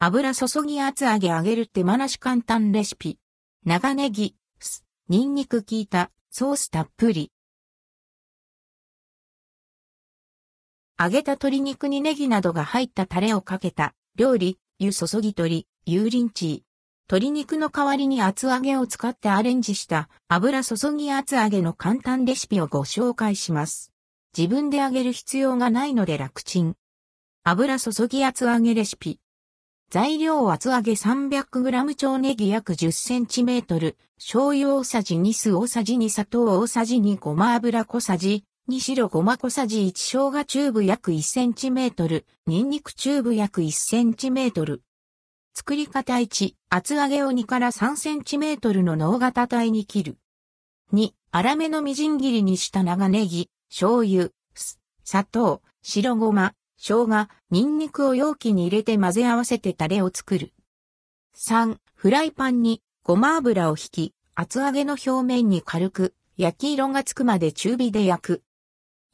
油注ぎ厚揚げ揚げる手間なし簡単レシピ。長ネギ、酢、ニンニク効いた、ソースたっぷり。揚げた鶏肉にネギなどが入ったタレをかけた料理、湯注ぎ鶏、油淋鶏。鶏肉の代わりに厚揚げを使ってアレンジした油注ぎ厚揚げの簡単レシピをご紹介します。自分で揚げる必要がないので楽ちん。油注ぎ厚揚げレシピ。材料厚揚げ 300g 超ネギ約 10cm、醤油大さじ2酢大さじ2砂糖大さじ2ごま油小さじ。2白ごま小さじ。1生姜チューブ約 1cm、ニンニクチューブ約 1cm。作り方1、厚揚げを2から 3cm の脳型体に切る。2、粗めのみじん切りにした長ネギ、醤油、酢、砂糖、白ごま、生姜、ニンニクを容器に入れて混ぜ合わせてタレを作る。3、フライパンにごま油を引き、厚揚げの表面に軽く焼き色がつくまで中火で焼く。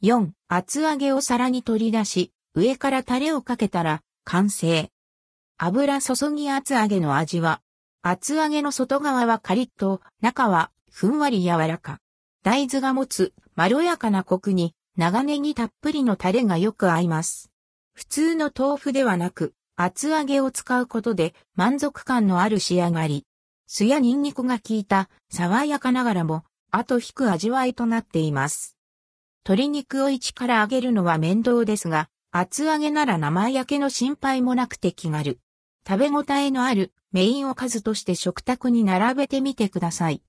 4、厚揚げを皿に取り出し、上からタレをかけたら完成。油注ぎ厚揚げの味は、厚揚げの外側はカリッと、中はふんわり柔らか。大豆が持つまろやかなコクに長ネギたっぷりのタレがよく合います。普通の豆腐ではなく、厚揚げを使うことで満足感のある仕上がり。酢やニンニクが効いた爽やかながらも後引く味わいとなっています。鶏肉を一から揚げるのは面倒ですが、厚揚げなら生焼けの心配もなくて気軽。食べ応えのあるメインおかずとして食卓に並べてみてください。